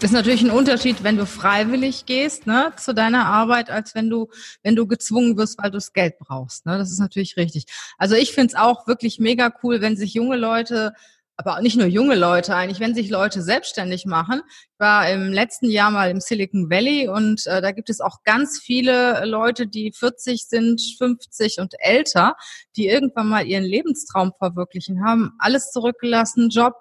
Ist natürlich ein Unterschied, wenn du freiwillig gehst ne, zu deiner Arbeit, als wenn du, wenn du gezwungen wirst, weil du das Geld brauchst. Ne? Das ist natürlich richtig. Also ich finde es auch wirklich mega cool, wenn sich junge Leute aber nicht nur junge Leute eigentlich, wenn sich Leute selbstständig machen. Ich war im letzten Jahr mal im Silicon Valley und äh, da gibt es auch ganz viele Leute, die 40 sind, 50 und älter, die irgendwann mal ihren Lebenstraum verwirklichen haben, alles zurückgelassen, Job,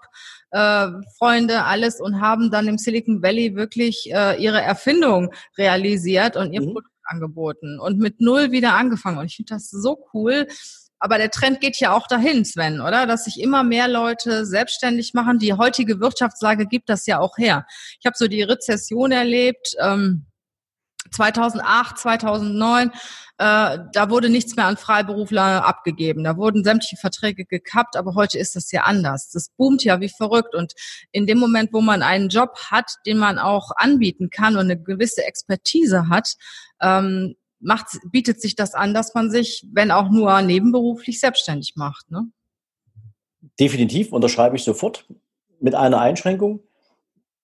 äh, Freunde, alles und haben dann im Silicon Valley wirklich äh, ihre Erfindung realisiert und ihr mhm. Produkt angeboten und mit null wieder angefangen. Und ich finde das so cool aber der Trend geht ja auch dahin, Sven, oder? Dass sich immer mehr Leute selbstständig machen. Die heutige Wirtschaftslage gibt das ja auch her. Ich habe so die Rezession erlebt. Ähm, 2008, 2009, äh, da wurde nichts mehr an Freiberufler abgegeben. Da wurden sämtliche Verträge gekappt, aber heute ist das ja anders. Das boomt ja wie verrückt. Und in dem Moment, wo man einen Job hat, den man auch anbieten kann und eine gewisse Expertise hat, ähm, macht, bietet sich das an, dass man sich, wenn auch nur nebenberuflich, selbstständig macht. Ne? Definitiv, unterschreibe ich sofort mit einer Einschränkung.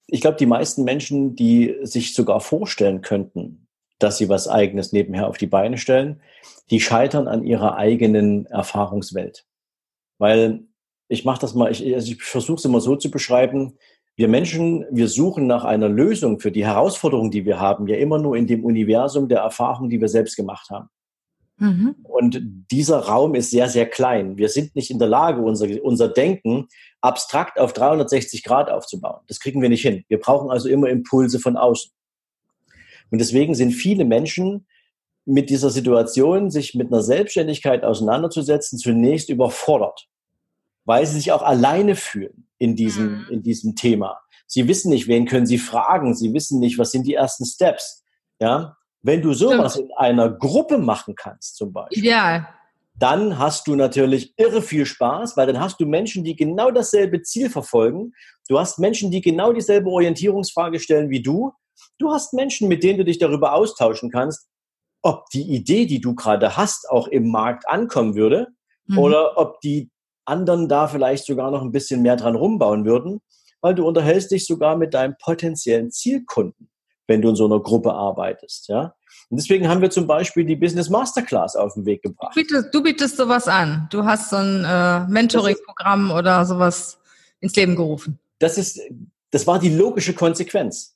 Ich glaube, die meisten Menschen, die sich sogar vorstellen könnten, dass sie was eigenes nebenher auf die Beine stellen, die scheitern an ihrer eigenen Erfahrungswelt. Weil ich mache das mal, ich, also ich versuche es immer so zu beschreiben, wir Menschen, wir suchen nach einer Lösung für die Herausforderung, die wir haben, ja immer nur in dem Universum der Erfahrung, die wir selbst gemacht haben. Mhm. Und dieser Raum ist sehr, sehr klein. Wir sind nicht in der Lage, unser, unser Denken abstrakt auf 360 Grad aufzubauen. Das kriegen wir nicht hin. Wir brauchen also immer Impulse von außen. Und deswegen sind viele Menschen mit dieser Situation, sich mit einer Selbstständigkeit auseinanderzusetzen, zunächst überfordert weil sie sich auch alleine fühlen in diesem, mhm. in diesem Thema. Sie wissen nicht, wen können sie fragen. Sie wissen nicht, was sind die ersten Steps. Ja, wenn du sowas Stimmt. in einer Gruppe machen kannst, zum Beispiel. Ideal. Dann hast du natürlich irre viel Spaß, weil dann hast du Menschen, die genau dasselbe Ziel verfolgen. Du hast Menschen, die genau dieselbe Orientierungsfrage stellen wie du. Du hast Menschen, mit denen du dich darüber austauschen kannst, ob die Idee, die du gerade hast, auch im Markt ankommen würde mhm. oder ob die anderen da vielleicht sogar noch ein bisschen mehr dran rumbauen würden, weil du unterhältst dich sogar mit deinem potenziellen Zielkunden, wenn du in so einer Gruppe arbeitest, ja. Und deswegen haben wir zum Beispiel die Business Masterclass auf den Weg gebracht. Du bietest, du bietest sowas an. Du hast so ein äh, Mentoring-Programm oder sowas ins Leben gerufen. Das ist, das war die logische Konsequenz.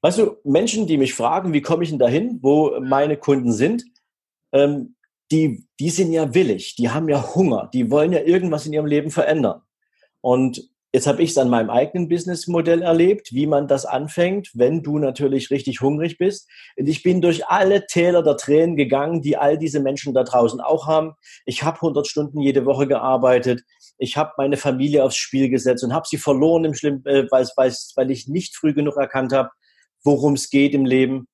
Weißt du, Menschen, die mich fragen, wie komme ich denn dahin, wo meine Kunden sind, ähm, die, die sind ja willig, die haben ja Hunger, die wollen ja irgendwas in ihrem Leben verändern. Und jetzt habe ich es an meinem eigenen Businessmodell erlebt, wie man das anfängt, wenn du natürlich richtig hungrig bist. Und ich bin durch alle Täler der Tränen gegangen, die all diese Menschen da draußen auch haben. Ich habe 100 Stunden jede Woche gearbeitet. Ich habe meine Familie aufs Spiel gesetzt und habe sie verloren, im Schlimm, äh, weil, weil, weil ich nicht früh genug erkannt habe, worum es geht im Leben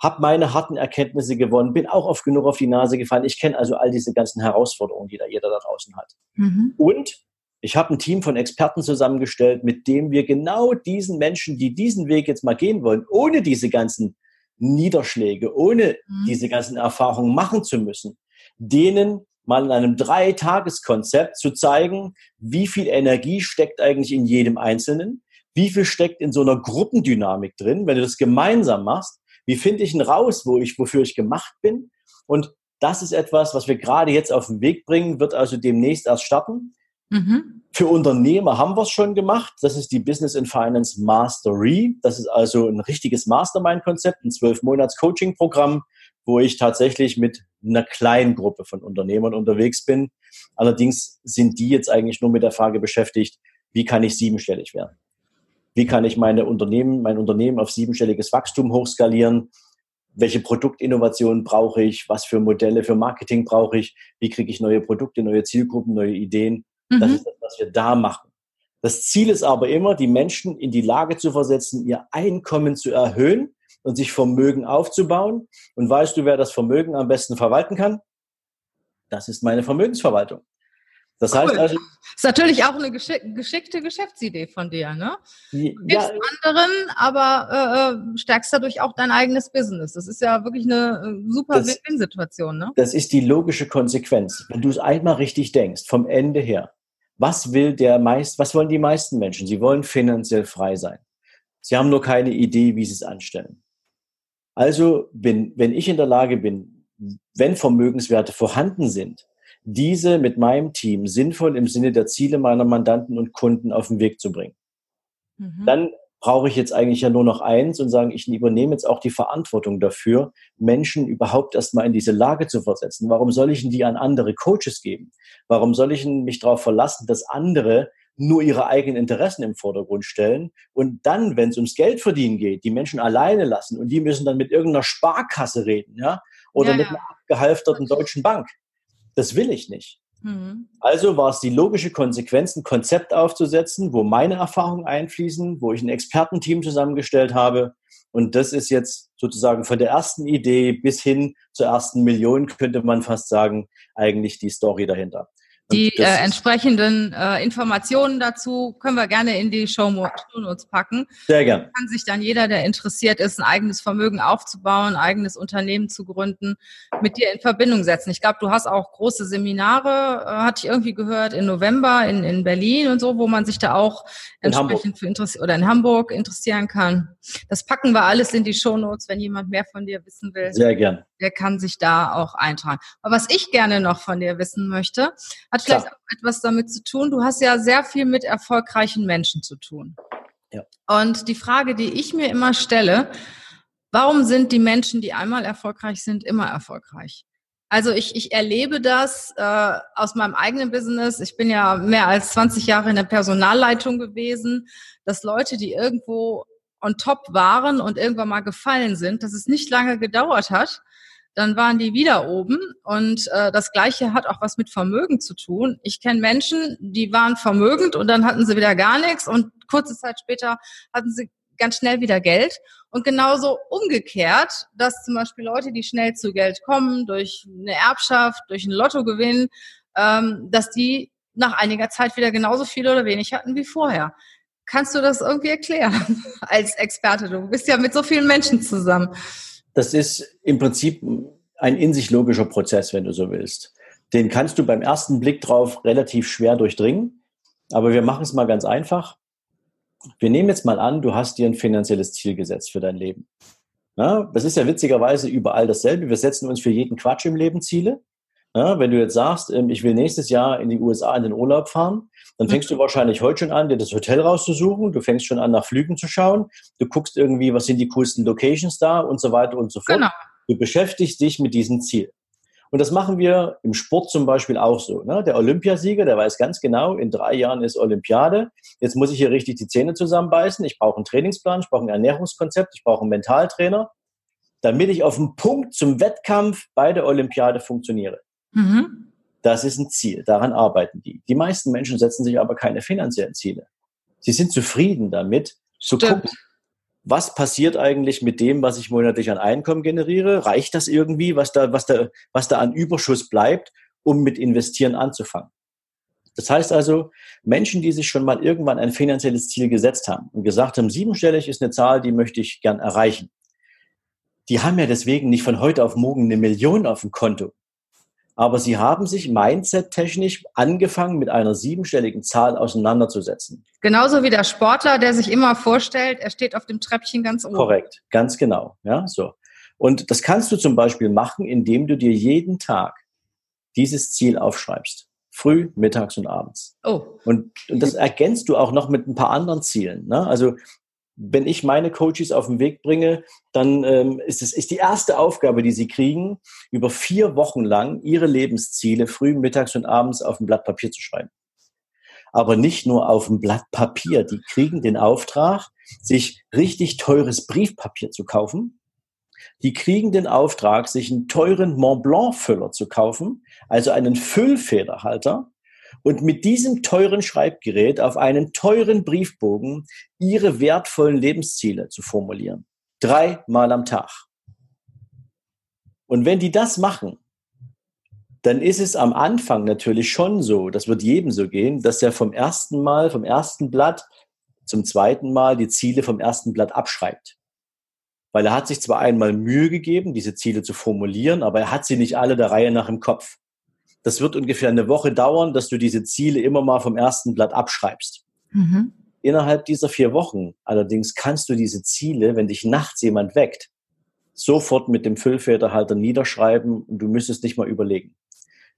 habe meine harten Erkenntnisse gewonnen, bin auch oft genug auf die Nase gefallen. Ich kenne also all diese ganzen Herausforderungen, die da jeder da draußen hat. Mhm. Und ich habe ein Team von Experten zusammengestellt, mit dem wir genau diesen Menschen, die diesen Weg jetzt mal gehen wollen, ohne diese ganzen Niederschläge, ohne mhm. diese ganzen Erfahrungen machen zu müssen, denen mal in einem Dreitageskonzept zu zeigen, wie viel Energie steckt eigentlich in jedem Einzelnen, wie viel steckt in so einer Gruppendynamik drin, wenn du das gemeinsam machst, wie finde ich denn raus, wo ich, wofür ich gemacht bin? Und das ist etwas, was wir gerade jetzt auf den Weg bringen, wird also demnächst erst starten. Mhm. Für Unternehmer haben wir es schon gemacht. Das ist die Business and Finance Mastery. Das ist also ein richtiges Mastermind-Konzept, ein zwölf Monats Coaching-Programm, wo ich tatsächlich mit einer kleinen Gruppe von Unternehmern unterwegs bin. Allerdings sind die jetzt eigentlich nur mit der Frage beschäftigt, wie kann ich siebenstellig werden? Wie kann ich meine Unternehmen, mein Unternehmen auf siebenstelliges Wachstum hochskalieren? welche Produktinnovationen brauche ich, was für Modelle für Marketing brauche ich, wie kriege ich neue Produkte, neue Zielgruppen, neue Ideen. Mhm. Das ist das, was wir da machen. Das Ziel ist aber immer, die Menschen in die Lage zu versetzen, ihr Einkommen zu erhöhen und sich Vermögen aufzubauen. Und weißt du, wer das Vermögen am besten verwalten kann? Das ist meine Vermögensverwaltung. Das cool. heißt also. Ist natürlich auch eine geschick geschickte Geschäftsidee von dir, ne? Ja. Gibst anderen, aber äh, äh, stärkst dadurch auch dein eigenes Business. Das ist ja wirklich eine äh, super Win-Win-Situation, ne? Das ist die logische Konsequenz. Wenn du es einmal richtig denkst, vom Ende her, was will der meist, was wollen die meisten Menschen? Sie wollen finanziell frei sein. Sie haben nur keine Idee, wie sie es anstellen. Also, bin, wenn ich in der Lage bin, wenn Vermögenswerte vorhanden sind, diese mit meinem Team sinnvoll im Sinne der Ziele meiner Mandanten und Kunden auf den Weg zu bringen. Mhm. Dann brauche ich jetzt eigentlich ja nur noch eins und sagen, ich übernehme jetzt auch die Verantwortung dafür, Menschen überhaupt erstmal in diese Lage zu versetzen. Warum soll ich denn die an andere Coaches geben? Warum soll ich mich darauf verlassen, dass andere nur ihre eigenen Interessen im Vordergrund stellen und dann, wenn es ums Geld verdienen geht, die Menschen alleine lassen und die müssen dann mit irgendeiner Sparkasse reden, ja, oder ja, mit einer abgehalfterten deutschen Bank. Das will ich nicht. Mhm. Also war es die logische Konsequenz, ein Konzept aufzusetzen, wo meine Erfahrungen einfließen, wo ich ein Expertenteam zusammengestellt habe. Und das ist jetzt sozusagen von der ersten Idee bis hin zur ersten Million, könnte man fast sagen, eigentlich die Story dahinter. Die äh, entsprechenden äh, Informationen dazu können wir gerne in die Show Notes packen. Sehr gerne. Kann sich dann jeder, der interessiert ist, ein eigenes Vermögen aufzubauen, ein eigenes Unternehmen zu gründen, mit dir in Verbindung setzen. Ich glaube, du hast auch große Seminare, äh, hatte ich irgendwie gehört, in November in, in Berlin und so, wo man sich da auch entsprechend für interessiert oder in Hamburg interessieren kann. Das packen wir alles in die Show Notes, wenn jemand mehr von dir wissen will. Sehr gerne. Der kann sich da auch eintragen. Aber was ich gerne noch von dir wissen möchte, hat vielleicht Klar. auch etwas damit zu tun. Du hast ja sehr viel mit erfolgreichen Menschen zu tun. Ja. Und die Frage, die ich mir immer stelle, warum sind die Menschen, die einmal erfolgreich sind, immer erfolgreich? Also ich, ich erlebe das äh, aus meinem eigenen Business. Ich bin ja mehr als 20 Jahre in der Personalleitung gewesen, dass Leute, die irgendwo on top waren und irgendwann mal gefallen sind, dass es nicht lange gedauert hat, dann waren die wieder oben. Und äh, das Gleiche hat auch was mit Vermögen zu tun. Ich kenne Menschen, die waren vermögend und dann hatten sie wieder gar nichts und kurze Zeit später hatten sie ganz schnell wieder Geld. Und genauso umgekehrt, dass zum Beispiel Leute, die schnell zu Geld kommen, durch eine Erbschaft, durch einen Lottogewinn, ähm, dass die nach einiger Zeit wieder genauso viel oder wenig hatten wie vorher. Kannst du das irgendwie erklären als Experte? Du bist ja mit so vielen Menschen zusammen das ist im Prinzip ein in sich logischer Prozess, wenn du so willst. Den kannst du beim ersten Blick drauf relativ schwer durchdringen. Aber wir machen es mal ganz einfach. Wir nehmen jetzt mal an, du hast dir ein finanzielles Ziel gesetzt für dein Leben. Ja, das ist ja witzigerweise überall dasselbe. Wir setzen uns für jeden Quatsch im Leben Ziele. Ja, wenn du jetzt sagst, ähm, ich will nächstes Jahr in die USA in den Urlaub fahren, dann fängst du wahrscheinlich heute schon an, dir das Hotel rauszusuchen. Du fängst schon an, nach Flügen zu schauen. Du guckst irgendwie, was sind die coolsten Locations da und so weiter und so fort. Genau. Du beschäftigst dich mit diesem Ziel. Und das machen wir im Sport zum Beispiel auch so. Ne? Der Olympiasieger, der weiß ganz genau, in drei Jahren ist Olympiade. Jetzt muss ich hier richtig die Zähne zusammenbeißen. Ich brauche einen Trainingsplan, ich brauche ein Ernährungskonzept, ich brauche einen Mentaltrainer, damit ich auf dem Punkt zum Wettkampf bei der Olympiade funktioniere. Mhm. Das ist ein Ziel, daran arbeiten die. Die meisten Menschen setzen sich aber keine finanziellen Ziele. Sie sind zufrieden damit, zu Stimmt. gucken, was passiert eigentlich mit dem, was ich monatlich an Einkommen generiere? Reicht das irgendwie, was da, was da, was da an Überschuss bleibt, um mit Investieren anzufangen? Das heißt also, Menschen, die sich schon mal irgendwann ein finanzielles Ziel gesetzt haben und gesagt haben, siebenstellig ist eine Zahl, die möchte ich gern erreichen. Die haben ja deswegen nicht von heute auf morgen eine Million auf dem Konto, aber sie haben sich mindset-technisch angefangen, mit einer siebenstelligen Zahl auseinanderzusetzen. Genauso wie der Sportler, der sich immer vorstellt, er steht auf dem Treppchen ganz oben. Korrekt, ganz genau. Ja, so. Und das kannst du zum Beispiel machen, indem du dir jeden Tag dieses Ziel aufschreibst. Früh, mittags und abends. Oh. Und, und das ergänzt du auch noch mit ein paar anderen Zielen. Ne? Also wenn ich meine Coaches auf den Weg bringe, dann ähm, ist es ist die erste Aufgabe, die sie kriegen, über vier Wochen lang ihre Lebensziele früh, mittags und abends auf ein Blatt Papier zu schreiben. Aber nicht nur auf ein Blatt Papier. Die kriegen den Auftrag, sich richtig teures Briefpapier zu kaufen die kriegen den Auftrag, sich einen teuren Mont Blanc Füller zu kaufen, also einen Füllfederhalter, und mit diesem teuren Schreibgerät auf einen teuren Briefbogen ihre wertvollen Lebensziele zu formulieren. Dreimal am Tag. Und wenn die das machen, dann ist es am Anfang natürlich schon so, das wird jedem so gehen, dass er vom ersten Mal, vom ersten Blatt zum zweiten Mal die Ziele vom ersten Blatt abschreibt. Weil er hat sich zwar einmal Mühe gegeben, diese Ziele zu formulieren, aber er hat sie nicht alle der Reihe nach im Kopf. Das wird ungefähr eine Woche dauern, dass du diese Ziele immer mal vom ersten Blatt abschreibst. Mhm. Innerhalb dieser vier Wochen allerdings kannst du diese Ziele, wenn dich nachts jemand weckt, sofort mit dem Füllfederhalter niederschreiben und du müsstest nicht mal überlegen.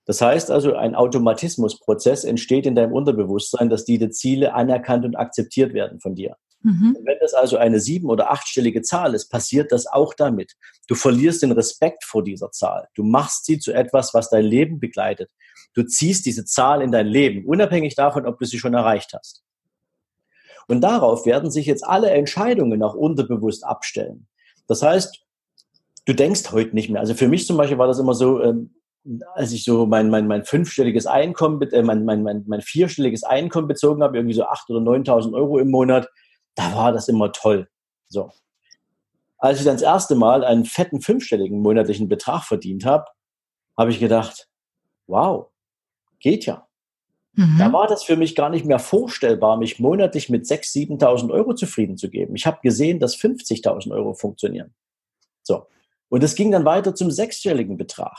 Das heißt also, ein Automatismusprozess entsteht in deinem Unterbewusstsein, dass diese Ziele anerkannt und akzeptiert werden von dir. Mhm. Wenn das also eine sieben- oder achtstellige Zahl ist, passiert das auch damit. Du verlierst den Respekt vor dieser Zahl. Du machst sie zu etwas, was dein Leben begleitet. Du ziehst diese Zahl in dein Leben, unabhängig davon, ob du sie schon erreicht hast. Und darauf werden sich jetzt alle Entscheidungen auch unterbewusst abstellen. Das heißt, du denkst heute nicht mehr. Also für mich zum Beispiel war das immer so, ähm, als ich so mein, mein, mein fünfstelliges Einkommen, äh, mein, mein, mein, mein vierstelliges Einkommen bezogen habe, irgendwie so acht oder 9.000 Euro im Monat, da war das immer toll. So. Als ich dann das erste Mal einen fetten fünfstelligen monatlichen Betrag verdient habe, habe ich gedacht, wow, geht ja. Mhm. Da war das für mich gar nicht mehr vorstellbar, mich monatlich mit 6.000, 7.000 Euro zufrieden zu geben. Ich habe gesehen, dass 50.000 Euro funktionieren. So. Und es ging dann weiter zum sechsstelligen Betrag.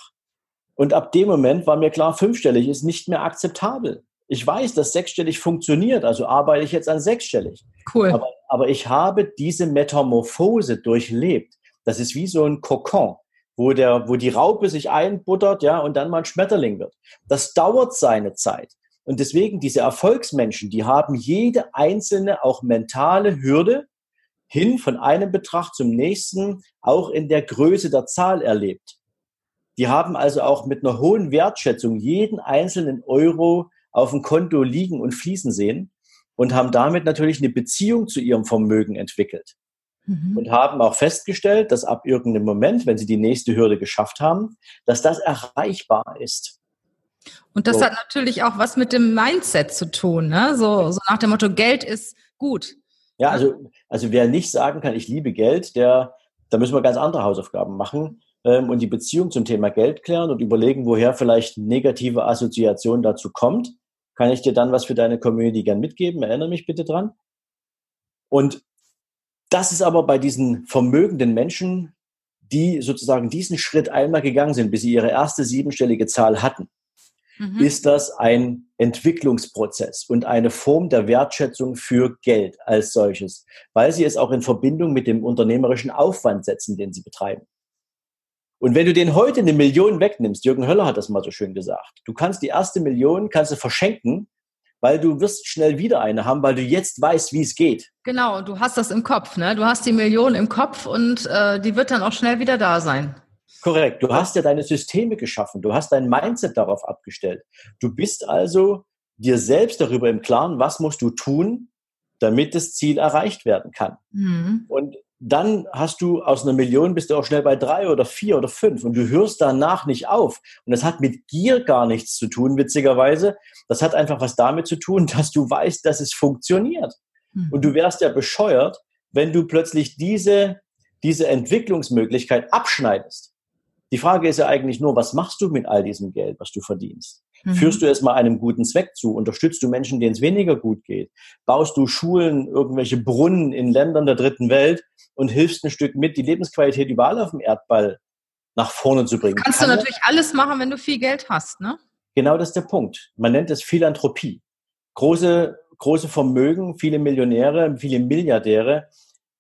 Und ab dem Moment war mir klar, fünfstellig ist nicht mehr akzeptabel. Ich weiß, dass sechsstellig funktioniert, also arbeite ich jetzt an sechsstellig. Cool. Aber, aber ich habe diese Metamorphose durchlebt. Das ist wie so ein Kokon, wo, der, wo die Raupe sich einbuttert, ja, und dann mal ein Schmetterling wird. Das dauert seine Zeit. Und deswegen diese Erfolgsmenschen, die haben jede einzelne, auch mentale Hürde hin von einem Betracht zum nächsten, auch in der Größe der Zahl erlebt. Die haben also auch mit einer hohen Wertschätzung jeden einzelnen Euro auf dem Konto liegen und fließen sehen und haben damit natürlich eine Beziehung zu ihrem Vermögen entwickelt. Mhm. Und haben auch festgestellt, dass ab irgendeinem Moment, wenn sie die nächste Hürde geschafft haben, dass das erreichbar ist. Und das so. hat natürlich auch was mit dem Mindset zu tun, ne? So, so nach dem Motto, Geld ist gut. Ja, also, also wer nicht sagen kann, ich liebe Geld, der, da müssen wir ganz andere Hausaufgaben machen ähm, und die Beziehung zum Thema Geld klären und überlegen, woher vielleicht negative Assoziation dazu kommt kann ich dir dann was für deine Community gern mitgeben? Erinnere mich bitte dran. Und das ist aber bei diesen vermögenden Menschen, die sozusagen diesen Schritt einmal gegangen sind, bis sie ihre erste siebenstellige Zahl hatten, mhm. ist das ein Entwicklungsprozess und eine Form der Wertschätzung für Geld als solches, weil sie es auch in Verbindung mit dem unternehmerischen Aufwand setzen, den sie betreiben. Und wenn du den heute eine Million wegnimmst, Jürgen Höller hat das mal so schön gesagt, du kannst die erste Million, kannst du verschenken, weil du wirst schnell wieder eine haben, weil du jetzt weißt, wie es geht. Genau, du hast das im Kopf, ne? Du hast die Million im Kopf und äh, die wird dann auch schnell wieder da sein. Korrekt. Du hast ja deine Systeme geschaffen. Du hast dein Mindset darauf abgestellt. Du bist also dir selbst darüber im Klaren, was musst du tun, damit das Ziel erreicht werden kann. Mhm. Und dann hast du aus einer Million bist du auch schnell bei drei oder vier oder fünf und du hörst danach nicht auf. Und das hat mit Gier gar nichts zu tun, witzigerweise. Das hat einfach was damit zu tun, dass du weißt, dass es funktioniert. Mhm. Und du wärst ja bescheuert, wenn du plötzlich diese, diese Entwicklungsmöglichkeit abschneidest. Die Frage ist ja eigentlich nur, was machst du mit all diesem Geld, was du verdienst? Mhm. Führst du es mal einem guten Zweck zu? Unterstützt du Menschen, denen es weniger gut geht? Baust du Schulen, irgendwelche Brunnen in Ländern der dritten Welt und hilfst ein Stück mit, die Lebensqualität überall auf dem Erdball nach vorne zu bringen? Kannst Kann du natürlich alles machen, wenn du viel Geld hast, ne? Genau das ist der Punkt. Man nennt es Philanthropie. Große, große Vermögen, viele Millionäre, viele Milliardäre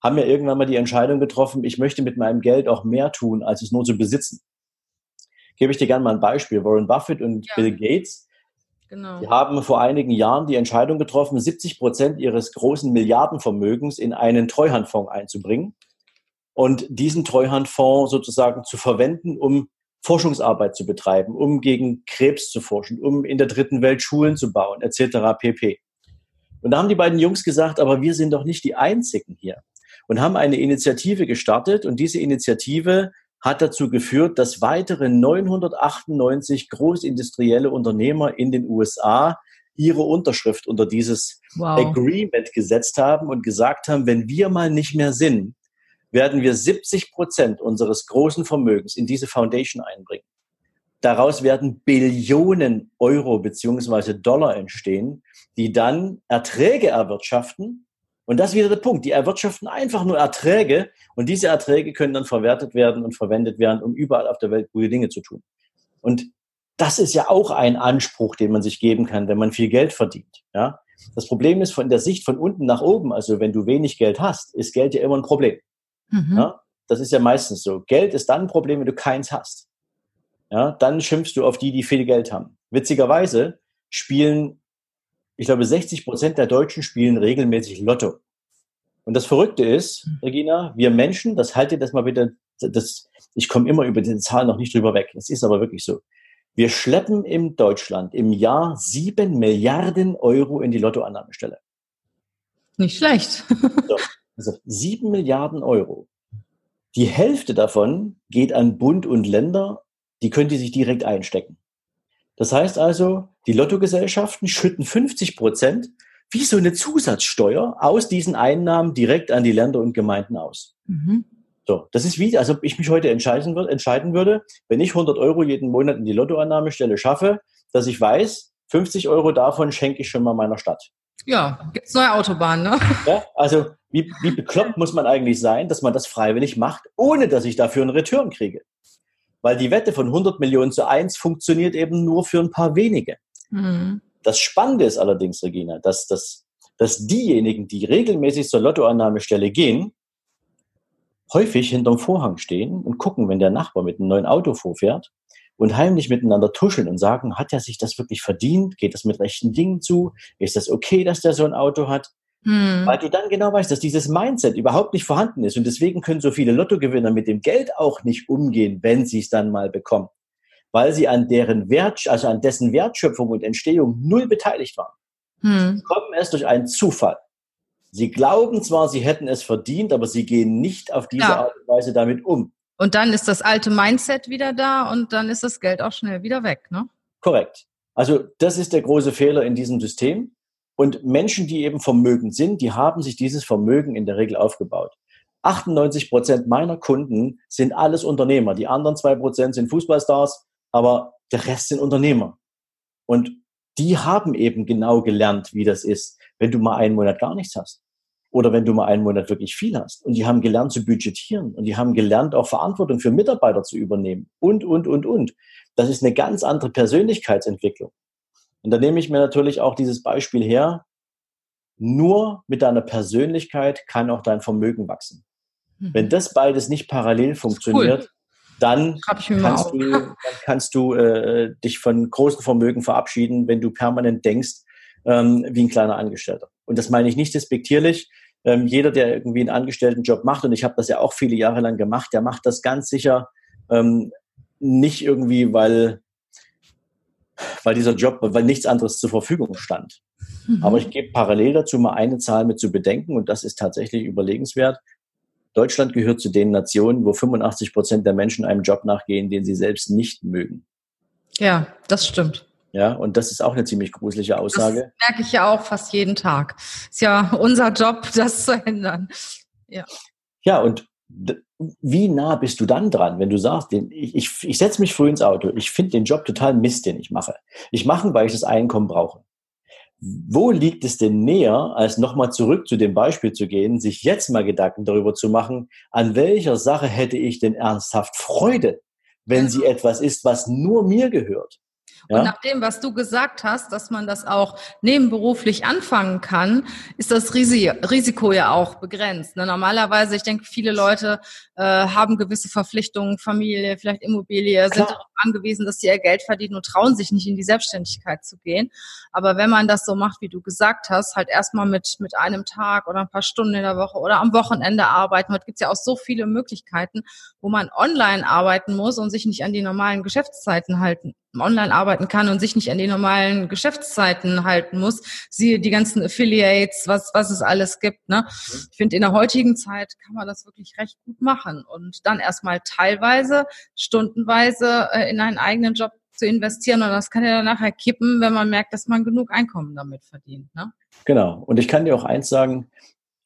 haben ja irgendwann mal die Entscheidung getroffen, ich möchte mit meinem Geld auch mehr tun, als es nur zu besitzen gebe ich dir gerne mal ein Beispiel. Warren Buffett und ja. Bill Gates, genau. die haben vor einigen Jahren die Entscheidung getroffen, 70 Prozent ihres großen Milliardenvermögens in einen Treuhandfonds einzubringen und diesen Treuhandfonds sozusagen zu verwenden, um Forschungsarbeit zu betreiben, um gegen Krebs zu forschen, um in der dritten Welt Schulen zu bauen, etc. pp. Und da haben die beiden Jungs gesagt, aber wir sind doch nicht die Einzigen hier. und haben eine Initiative gestartet und diese Initiative hat dazu geführt, dass weitere 998 großindustrielle Unternehmer in den USA ihre Unterschrift unter dieses wow. Agreement gesetzt haben und gesagt haben, wenn wir mal nicht mehr sind, werden wir 70 Prozent unseres großen Vermögens in diese Foundation einbringen. Daraus werden Billionen Euro beziehungsweise Dollar entstehen, die dann Erträge erwirtschaften. Und das ist wieder der Punkt. Die erwirtschaften einfach nur Erträge und diese Erträge können dann verwertet werden und verwendet werden, um überall auf der Welt gute Dinge zu tun. Und das ist ja auch ein Anspruch, den man sich geben kann, wenn man viel Geld verdient. Ja? Das Problem ist von der Sicht von unten nach oben, also wenn du wenig Geld hast, ist Geld ja immer ein Problem. Mhm. Ja? Das ist ja meistens so. Geld ist dann ein Problem, wenn du keins hast. Ja, dann schimpfst du auf die, die viel Geld haben. Witzigerweise spielen, ich glaube, 60 Prozent der Deutschen spielen regelmäßig Lotto. Und das Verrückte ist, hm. Regina, wir Menschen, das haltet das mal bitte, das, ich komme immer über diese Zahl noch nicht drüber weg. Das ist aber wirklich so. Wir schleppen in Deutschland im Jahr sieben Milliarden Euro in die Lottoannahmestelle. Nicht schlecht. so, also sieben Milliarden Euro. Die Hälfte davon geht an Bund und Länder die können die sich direkt einstecken. Das heißt also, die Lottogesellschaften schütten 50 Prozent wie so eine Zusatzsteuer aus diesen Einnahmen direkt an die Länder und Gemeinden aus. Mhm. So, das ist wie, als ob ich mich heute entscheiden, entscheiden würde, wenn ich 100 Euro jeden Monat in die Lottoannahmestelle schaffe, dass ich weiß, 50 Euro davon schenke ich schon mal meiner Stadt. Ja, gibt's neue Autobahnen, ne? Ja, also wie, wie bekloppt muss man eigentlich sein, dass man das freiwillig macht, ohne dass ich dafür einen Return kriege? Weil die Wette von 100 Millionen zu 1 funktioniert eben nur für ein paar wenige. Mhm. Das Spannende ist allerdings, Regina, dass, dass, dass diejenigen, die regelmäßig zur Lottoannahmestelle gehen, häufig hinterm Vorhang stehen und gucken, wenn der Nachbar mit einem neuen Auto vorfährt und heimlich miteinander tuscheln und sagen, hat er sich das wirklich verdient? Geht das mit rechten Dingen zu? Ist das okay, dass der so ein Auto hat? Hm. Weil du dann genau weißt, dass dieses Mindset überhaupt nicht vorhanden ist. Und deswegen können so viele Lottogewinner mit dem Geld auch nicht umgehen, wenn sie es dann mal bekommen. Weil sie an deren Wert, also an dessen Wertschöpfung und Entstehung null beteiligt waren. Hm. Sie kommen erst durch einen Zufall. Sie glauben zwar, sie hätten es verdient, aber sie gehen nicht auf diese ja. Art und Weise damit um. Und dann ist das alte Mindset wieder da und dann ist das Geld auch schnell wieder weg, ne? Korrekt. Also das ist der große Fehler in diesem System. Und Menschen, die eben vermögend sind, die haben sich dieses Vermögen in der Regel aufgebaut. 98 Prozent meiner Kunden sind alles Unternehmer. Die anderen zwei Prozent sind Fußballstars, aber der Rest sind Unternehmer. Und die haben eben genau gelernt, wie das ist, wenn du mal einen Monat gar nichts hast. Oder wenn du mal einen Monat wirklich viel hast. Und die haben gelernt zu budgetieren. Und die haben gelernt, auch Verantwortung für Mitarbeiter zu übernehmen. Und, und, und, und. Das ist eine ganz andere Persönlichkeitsentwicklung. Und da nehme ich mir natürlich auch dieses Beispiel her. Nur mit deiner Persönlichkeit kann auch dein Vermögen wachsen. Mhm. Wenn das beides nicht parallel funktioniert, cool. dann, kannst du, dann kannst du äh, dich von großen Vermögen verabschieden, wenn du permanent denkst, ähm, wie ein kleiner Angestellter. Und das meine ich nicht despektierlich. Ähm, jeder, der irgendwie einen Angestelltenjob macht, und ich habe das ja auch viele Jahre lang gemacht, der macht das ganz sicher ähm, nicht irgendwie, weil weil dieser Job, weil nichts anderes zur Verfügung stand. Mhm. Aber ich gebe parallel dazu mal eine Zahl mit zu bedenken und das ist tatsächlich überlegenswert. Deutschland gehört zu den Nationen, wo 85 Prozent der Menschen einem Job nachgehen, den sie selbst nicht mögen. Ja, das stimmt. Ja, und das ist auch eine ziemlich gruselige Aussage. Das merke ich ja auch fast jeden Tag. Ist ja unser Job, das zu ändern. Ja. Ja, und wie nah bist du dann dran, wenn du sagst, ich, ich, ich setze mich früh ins Auto, ich finde den Job total Mist, den ich mache. Ich mache, weil ich das Einkommen brauche. Wo liegt es denn näher, als nochmal zurück zu dem Beispiel zu gehen, sich jetzt mal Gedanken darüber zu machen, an welcher Sache hätte ich denn ernsthaft Freude, wenn sie etwas ist, was nur mir gehört? Ja? Und nach dem, was du gesagt hast, dass man das auch nebenberuflich anfangen kann, ist das Risiko ja auch begrenzt. Ne? Normalerweise, ich denke, viele Leute äh, haben gewisse Verpflichtungen, Familie, vielleicht Immobilie, Klar. sind darauf angewiesen, dass sie ihr Geld verdienen und trauen sich nicht in die Selbstständigkeit zu gehen. Aber wenn man das so macht, wie du gesagt hast, halt erstmal mit, mit einem Tag oder ein paar Stunden in der Woche oder am Wochenende arbeiten, heute gibt es ja auch so viele Möglichkeiten, wo man online arbeiten muss und sich nicht an die normalen Geschäftszeiten halten online arbeiten kann und sich nicht an die normalen Geschäftszeiten halten muss. Siehe die ganzen Affiliates, was, was es alles gibt. Ne? Ich finde, in der heutigen Zeit kann man das wirklich recht gut machen und dann erstmal teilweise, stundenweise äh, in einen eigenen Job zu investieren und das kann ja dann nachher kippen, wenn man merkt, dass man genug Einkommen damit verdient. Ne? Genau. Und ich kann dir auch eins sagen,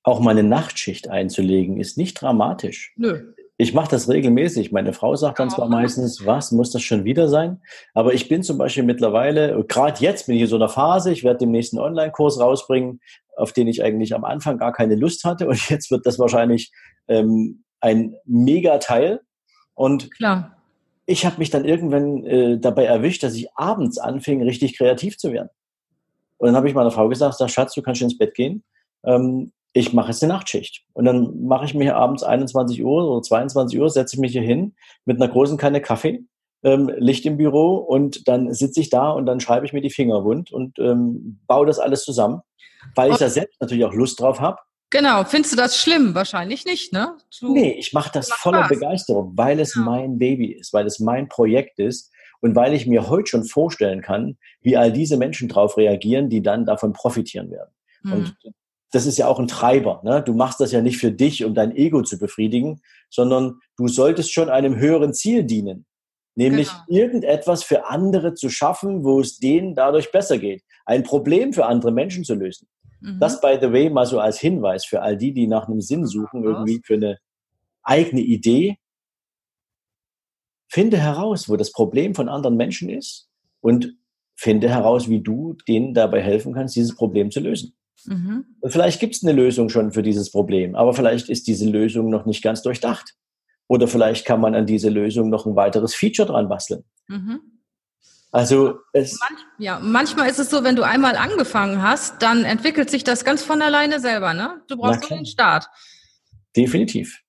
auch mal eine Nachtschicht einzulegen, ist nicht dramatisch. Nö. Ich mache das regelmäßig. Meine Frau sagt dann zwar meistens, was, muss das schon wieder sein? Aber ich bin zum Beispiel mittlerweile, gerade jetzt bin ich in so einer Phase, ich werde demnächst einen Online-Kurs rausbringen, auf den ich eigentlich am Anfang gar keine Lust hatte. Und jetzt wird das wahrscheinlich ähm, ein Megateil. Und Klar. ich habe mich dann irgendwann äh, dabei erwischt, dass ich abends anfing, richtig kreativ zu werden. Und dann habe ich meiner Frau gesagt, sag, Schatz, du kannst ins Bett gehen. Ähm, ich mache jetzt eine Nachtschicht. Und dann mache ich mir abends 21 Uhr oder 22 Uhr, setze ich mich hier hin mit einer großen Kanne Kaffee, ähm, Licht im Büro und dann sitze ich da und dann schreibe ich mir die Finger wund und ähm, baue das alles zusammen, weil ich da selbst natürlich auch Lust drauf habe. Genau, findest du das schlimm? Wahrscheinlich nicht, ne? Du, nee, ich mache das voller Spaß. Begeisterung, weil es ja. mein Baby ist, weil es mein Projekt ist und weil ich mir heute schon vorstellen kann, wie all diese Menschen darauf reagieren, die dann davon profitieren werden. Mhm. Und das ist ja auch ein Treiber. Ne? Du machst das ja nicht für dich, um dein Ego zu befriedigen, sondern du solltest schon einem höheren Ziel dienen. Nämlich genau. irgendetwas für andere zu schaffen, wo es denen dadurch besser geht. Ein Problem für andere Menschen zu lösen. Mhm. Das, by the way, mal so als Hinweis für all die, die nach einem Sinn suchen, irgendwie für eine eigene Idee. Finde heraus, wo das Problem von anderen Menschen ist und finde heraus, wie du denen dabei helfen kannst, dieses Problem zu lösen. Mhm. Vielleicht gibt es eine Lösung schon für dieses Problem, aber vielleicht ist diese Lösung noch nicht ganz durchdacht. Oder vielleicht kann man an diese Lösung noch ein weiteres Feature dran basteln. Mhm. Also es Manch, ja, manchmal ist es so, wenn du einmal angefangen hast, dann entwickelt sich das ganz von alleine selber. Ne? Du brauchst nur den Start. Definitiv.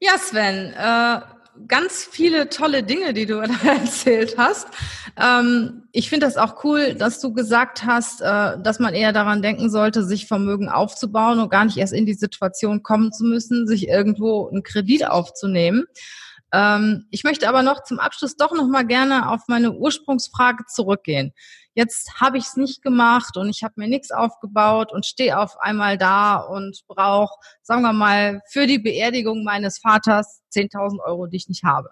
Ja, Sven, äh, ganz viele tolle Dinge, die du erzählt hast. Ähm, ich finde das auch cool, dass du gesagt hast, äh, dass man eher daran denken sollte, sich Vermögen aufzubauen und gar nicht erst in die Situation kommen zu müssen, sich irgendwo einen Kredit aufzunehmen. Ähm, ich möchte aber noch zum Abschluss doch noch mal gerne auf meine Ursprungsfrage zurückgehen. Jetzt habe ich es nicht gemacht und ich habe mir nichts aufgebaut und stehe auf einmal da und brauche, sagen wir mal, für die Beerdigung meines Vaters 10.000 Euro, die ich nicht habe.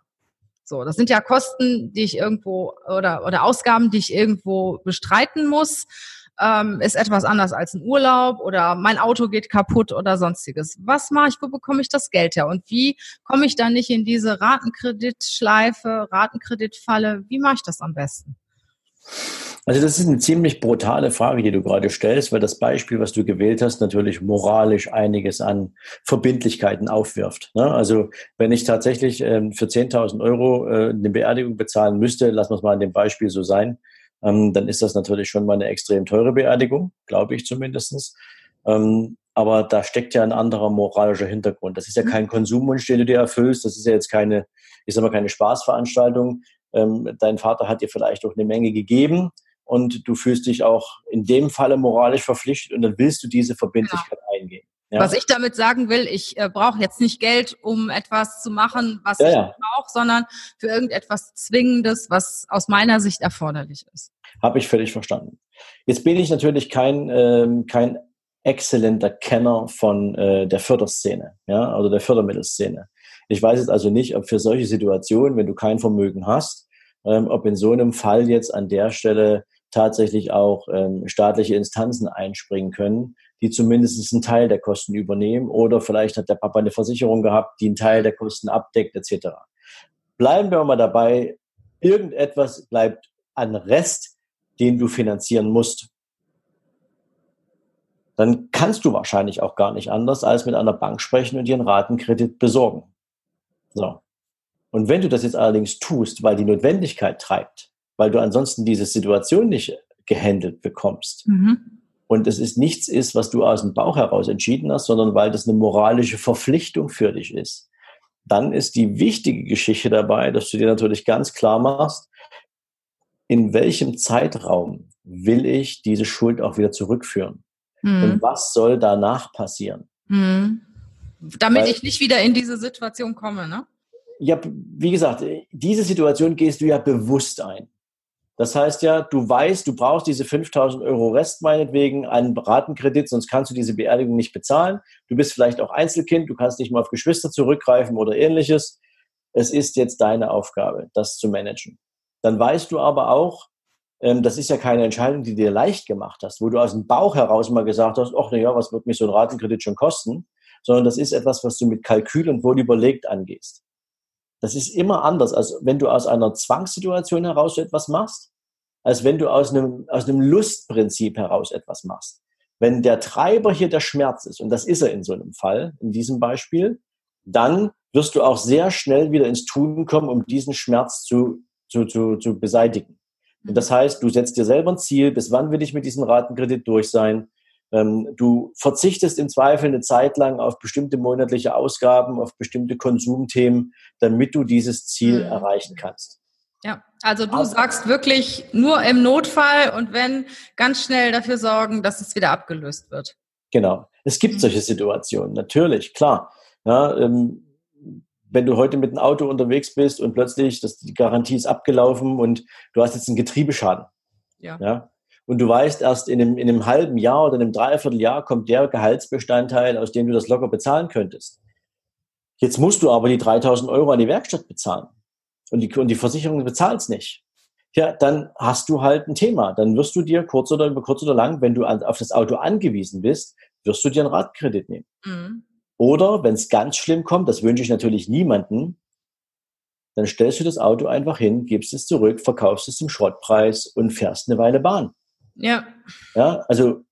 So, das sind ja Kosten, die ich irgendwo oder, oder Ausgaben, die ich irgendwo bestreiten muss. Ähm, ist etwas anders als ein Urlaub oder mein Auto geht kaputt oder sonstiges. Was mache ich, wo bekomme ich das Geld her und wie komme ich dann nicht in diese Ratenkreditschleife, Ratenkreditfalle? Wie mache ich das am besten? Also das ist eine ziemlich brutale Frage, die du gerade stellst, weil das Beispiel, was du gewählt hast, natürlich moralisch einiges an Verbindlichkeiten aufwirft. Ne? Also wenn ich tatsächlich ähm, für 10.000 Euro äh, eine Beerdigung bezahlen müsste, lassen wir es mal an dem Beispiel so sein, ähm, dann ist das natürlich schon mal eine extrem teure Beerdigung, glaube ich zumindestens. Ähm, aber da steckt ja ein anderer moralischer Hintergrund. Das ist ja mhm. kein Konsumwunsch, den du dir erfüllst. Das ist ja jetzt keine, ich sag mal, keine Spaßveranstaltung. dein Vater hat dir vielleicht auch eine Menge gegeben und du fühlst dich auch in dem Falle moralisch verpflichtet und dann willst du diese Verbindlichkeit ja. Ja. Was ich damit sagen will, ich äh, brauche jetzt nicht Geld, um etwas zu machen, was ja, ich brauche, sondern für irgendetwas Zwingendes, was aus meiner Sicht erforderlich ist. Habe ich völlig verstanden. Jetzt bin ich natürlich kein, ähm, kein exzellenter Kenner von äh, der Förderszene, ja, also der Fördermittelszene. Ich weiß jetzt also nicht, ob für solche Situationen, wenn du kein Vermögen hast, ähm, ob in so einem Fall jetzt an der Stelle tatsächlich auch ähm, staatliche Instanzen einspringen können, die zumindest einen Teil der Kosten übernehmen oder vielleicht hat der Papa eine Versicherung gehabt, die einen Teil der Kosten abdeckt etc. Bleiben wir mal dabei, irgendetwas bleibt an Rest, den du finanzieren musst. Dann kannst du wahrscheinlich auch gar nicht anders, als mit einer Bank sprechen und dir einen Ratenkredit besorgen. So. Und wenn du das jetzt allerdings tust, weil die Notwendigkeit treibt, weil du ansonsten diese Situation nicht gehandelt bekommst. Mhm. Und es ist nichts ist, was du aus dem Bauch heraus entschieden hast, sondern weil das eine moralische Verpflichtung für dich ist. Dann ist die wichtige Geschichte dabei, dass du dir natürlich ganz klar machst, in welchem Zeitraum will ich diese Schuld auch wieder zurückführen? Mhm. Und was soll danach passieren? Mhm. Damit weil, ich nicht wieder in diese Situation komme, ne? ja, wie gesagt, diese Situation gehst du ja bewusst ein. Das heißt ja, du weißt, du brauchst diese 5000 Euro Rest meinetwegen an Ratenkredit, sonst kannst du diese Beerdigung nicht bezahlen. Du bist vielleicht auch Einzelkind, du kannst nicht mal auf Geschwister zurückgreifen oder ähnliches. Es ist jetzt deine Aufgabe, das zu managen. Dann weißt du aber auch, ähm, das ist ja keine Entscheidung, die dir leicht gemacht hast, wo du aus dem Bauch heraus mal gesagt hast, ach na ja, was wird mich so ein Ratenkredit schon kosten, sondern das ist etwas, was du mit Kalkül und wohl überlegt angehst. Das ist immer anders, als wenn du aus einer Zwangssituation heraus etwas machst, als wenn du aus einem, aus einem Lustprinzip heraus etwas machst. Wenn der Treiber hier der Schmerz ist, und das ist er in so einem Fall, in diesem Beispiel, dann wirst du auch sehr schnell wieder ins Tun kommen, um diesen Schmerz zu, zu, zu, zu beseitigen. Und das heißt, du setzt dir selber ein Ziel, bis wann will ich mit diesem Ratenkredit durch sein? Ähm, du verzichtest im Zweifel eine Zeit lang auf bestimmte monatliche Ausgaben, auf bestimmte Konsumthemen, damit du dieses Ziel mhm. erreichen kannst. Ja, also du sagst wirklich nur im Notfall und wenn ganz schnell dafür sorgen, dass es wieder abgelöst wird. Genau. Es gibt mhm. solche Situationen, natürlich, klar. Ja, ähm, wenn du heute mit einem Auto unterwegs bist und plötzlich das, die Garantie ist abgelaufen und du hast jetzt einen Getriebeschaden. Ja. ja und du weißt, erst in einem, in einem halben Jahr oder in einem Dreivierteljahr kommt der Gehaltsbestandteil, aus dem du das locker bezahlen könntest. Jetzt musst du aber die 3000 Euro an die Werkstatt bezahlen. Und die, und die Versicherung bezahlt es nicht. Ja, dann hast du halt ein Thema. Dann wirst du dir kurz oder kurz oder lang, wenn du an, auf das Auto angewiesen bist, wirst du dir einen Radkredit nehmen. Mhm. Oder wenn es ganz schlimm kommt, das wünsche ich natürlich niemanden, dann stellst du das Auto einfach hin, gibst es zurück, verkaufst es zum Schrottpreis und fährst eine Weile Bahn. Ja. Ja, also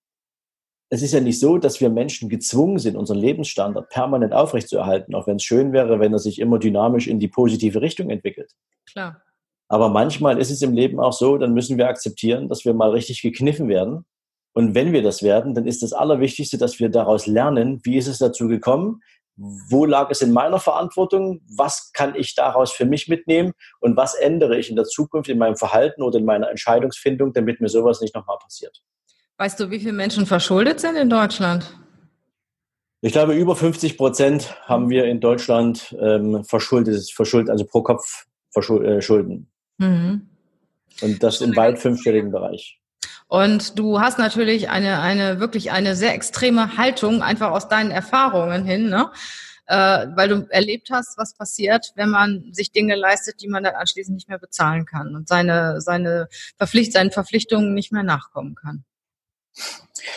es ist ja nicht so, dass wir Menschen gezwungen sind, unseren Lebensstandard permanent aufrechtzuerhalten, auch wenn es schön wäre, wenn er sich immer dynamisch in die positive Richtung entwickelt. Klar. Aber manchmal ist es im Leben auch so, dann müssen wir akzeptieren, dass wir mal richtig gekniffen werden. Und wenn wir das werden, dann ist das Allerwichtigste, dass wir daraus lernen, wie ist es dazu gekommen, wo lag es in meiner Verantwortung, was kann ich daraus für mich mitnehmen und was ändere ich in der Zukunft in meinem Verhalten oder in meiner Entscheidungsfindung, damit mir sowas nicht nochmal passiert. Weißt du, wie viele Menschen verschuldet sind in Deutschland? Ich glaube, über 50 Prozent haben wir in Deutschland ähm, verschuldet, verschuldet, also pro Kopf äh, Schulden. Mhm. Und das im weit fünfstelligen Bereich. Und du hast natürlich eine, eine, wirklich eine sehr extreme Haltung, einfach aus deinen Erfahrungen hin, ne? Äh, weil du erlebt hast, was passiert, wenn man sich Dinge leistet, die man dann anschließend nicht mehr bezahlen kann und seine, seine Verpflicht, seinen Verpflichtungen nicht mehr nachkommen kann.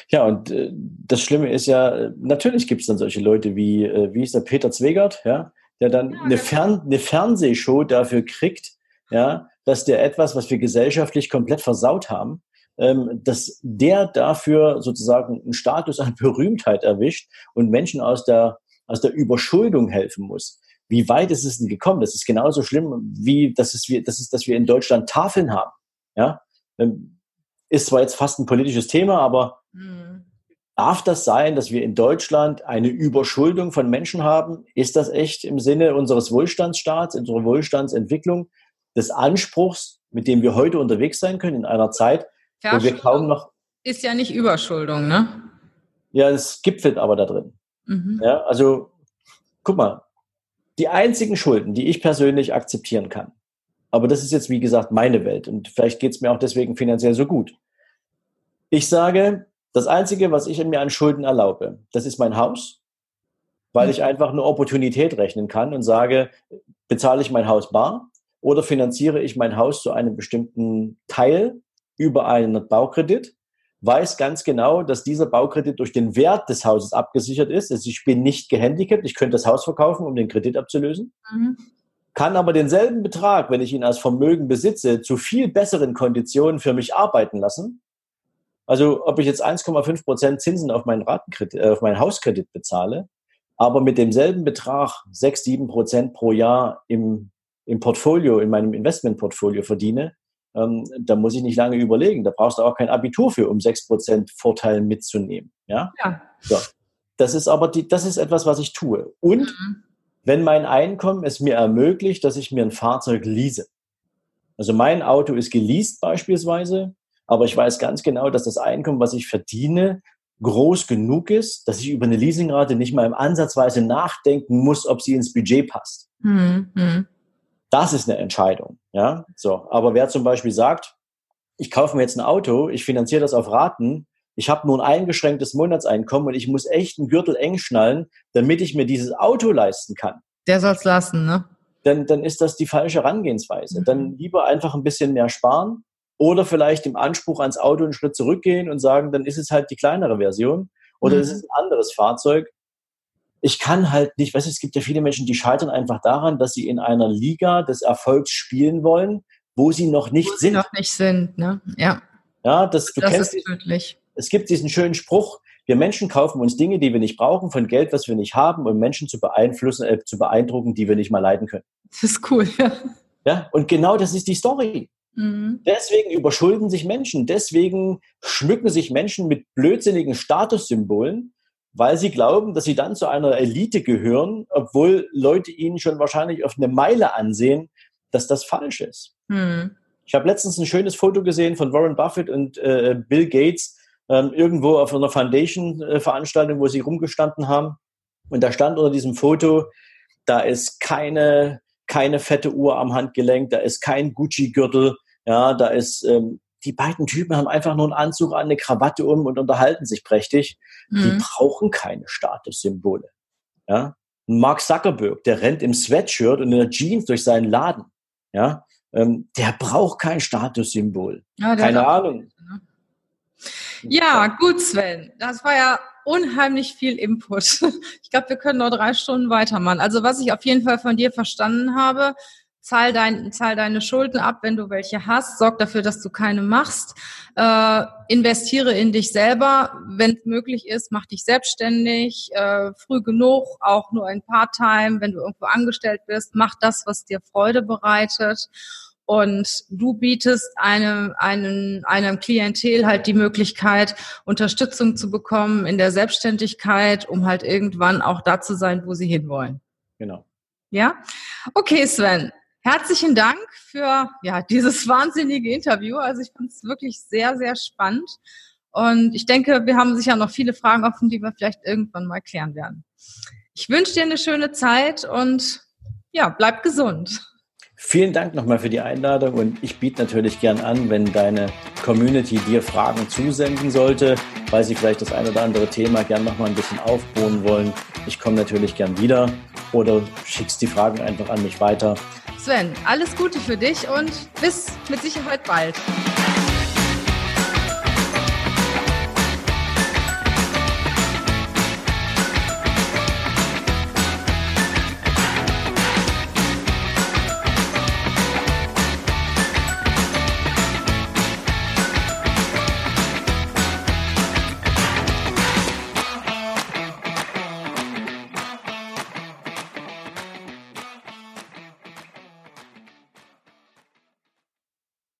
Ja, und äh, das Schlimme ist ja, natürlich gibt es dann solche Leute wie, äh, wie ist der Peter Zwegert, ja, der dann ja, eine, Fern-, eine Fernsehshow dafür kriegt, ja, dass der etwas, was wir gesellschaftlich komplett versaut haben, ähm, dass der dafür sozusagen einen Status an Berühmtheit erwischt und Menschen aus der, aus der Überschuldung helfen muss. Wie weit ist es denn gekommen? Das ist genauso schlimm, wie das ist, das ist, dass wir in Deutschland Tafeln haben. Ja, ähm, ist zwar jetzt fast ein politisches Thema, aber mhm. darf das sein, dass wir in Deutschland eine Überschuldung von Menschen haben? Ist das echt im Sinne unseres Wohlstandsstaats, unserer Wohlstandsentwicklung, des Anspruchs, mit dem wir heute unterwegs sein können in einer Zeit, noch. Ist ja nicht Überschuldung, ne? Ja, es gipfelt aber da drin. Mhm. Ja, also, guck mal, die einzigen Schulden, die ich persönlich akzeptieren kann, aber das ist jetzt, wie gesagt, meine Welt und vielleicht geht es mir auch deswegen finanziell so gut. Ich sage, das Einzige, was ich mir an Schulden erlaube, das ist mein Haus, weil mhm. ich einfach eine Opportunität rechnen kann und sage, bezahle ich mein Haus bar oder finanziere ich mein Haus zu einem bestimmten Teil über einen Baukredit, weiß ganz genau, dass dieser Baukredit durch den Wert des Hauses abgesichert ist. Also ich bin nicht gehandicapt, ich könnte das Haus verkaufen, um den Kredit abzulösen. Mhm. Kann aber denselben Betrag, wenn ich ihn als Vermögen besitze, zu viel besseren Konditionen für mich arbeiten lassen. Also ob ich jetzt 1,5 Prozent Zinsen auf meinen, Ratenkredit, äh, auf meinen Hauskredit bezahle, aber mit demselben Betrag 6, 7 Prozent pro Jahr im, im Portfolio, in meinem Investmentportfolio verdiene, ähm, da muss ich nicht lange überlegen. Da brauchst du auch kein Abitur für, um 6% Vorteil mitzunehmen. Ja. ja. So. Das ist aber die, das ist etwas, was ich tue. Und mhm. wenn mein Einkommen es mir ermöglicht, dass ich mir ein Fahrzeug lease. Also mein Auto ist geleast beispielsweise, aber ich weiß ganz genau, dass das Einkommen, was ich verdiene, groß genug ist, dass ich über eine Leasingrate nicht mal im Ansatzweise nachdenken muss, ob sie ins Budget passt. Mhm. Das ist eine Entscheidung. Ja, so. Aber wer zum Beispiel sagt, ich kaufe mir jetzt ein Auto, ich finanziere das auf Raten, ich habe nur ein eingeschränktes Monatseinkommen und ich muss echt einen Gürtel eng schnallen, damit ich mir dieses Auto leisten kann. Der soll es lassen, ne? Dann, dann ist das die falsche Herangehensweise. Mhm. Dann lieber einfach ein bisschen mehr sparen oder vielleicht im Anspruch ans Auto einen Schritt zurückgehen und sagen, dann ist es halt die kleinere Version oder mhm. es ist ein anderes Fahrzeug. Ich kann halt nicht, weißt du, es gibt ja viele Menschen, die scheitern einfach daran, dass sie in einer Liga des Erfolgs spielen wollen, wo sie noch nicht wo sind. noch nicht sind, ne? Ja. Ja, das, du das kennst, ist tödlich. Es gibt diesen schönen Spruch, wir Menschen kaufen uns Dinge, die wir nicht brauchen, von Geld, was wir nicht haben, um Menschen zu beeinflussen, äh, zu beeindrucken, die wir nicht mal leiden können. Das ist cool, ja. Ja, und genau das ist die Story. Mhm. Deswegen überschulden sich Menschen, deswegen schmücken sich Menschen mit blödsinnigen Statussymbolen, weil sie glauben, dass sie dann zu einer Elite gehören, obwohl Leute ihnen schon wahrscheinlich auf eine Meile ansehen, dass das falsch ist. Mhm. Ich habe letztens ein schönes Foto gesehen von Warren Buffett und äh, Bill Gates ähm, irgendwo auf einer Foundation-Veranstaltung, wo sie rumgestanden haben. Und da stand unter diesem Foto, da ist keine, keine fette Uhr am Handgelenk, da ist kein Gucci-Gürtel, ja, da ist, ähm, die beiden Typen haben einfach nur einen Anzug an, eine Krawatte um und unterhalten sich prächtig. Mhm. Die brauchen keine Statussymbole. Ja, Mark Zuckerberg, der rennt im Sweatshirt und in der Jeans durch seinen Laden. Ja, ähm, der braucht kein Statussymbol. Ja, keine Ahnung. Ne? Ja, gut, Sven. Das war ja unheimlich viel Input. Ich glaube, wir können noch drei Stunden weitermachen. Also was ich auf jeden Fall von dir verstanden habe, zahl, dein, zahl deine Schulden ab, wenn du welche hast, sorg dafür, dass du keine machst, äh, investiere in dich selber, wenn es möglich ist, mach dich selbstständig, äh, früh genug, auch nur ein Part-Time, wenn du irgendwo angestellt bist, mach das, was dir Freude bereitet und du bietest einem, einem, einem Klientel halt die Möglichkeit, Unterstützung zu bekommen in der Selbstständigkeit, um halt irgendwann auch da zu sein, wo sie hinwollen. Genau. Ja? Okay, Sven. Herzlichen Dank für ja, dieses wahnsinnige Interview. Also ich fand es wirklich sehr, sehr spannend. Und ich denke, wir haben sicher noch viele Fragen offen, die wir vielleicht irgendwann mal klären werden. Ich wünsche dir eine schöne Zeit und ja, bleib gesund. Vielen Dank nochmal für die Einladung und ich biete natürlich gern an, wenn deine Community dir Fragen zusenden sollte, weil sie vielleicht das ein oder andere Thema gern nochmal ein bisschen aufbohren wollen. Ich komme natürlich gern wieder oder schickst die Fragen einfach an mich weiter. Sven, alles Gute für dich und bis mit Sicherheit bald.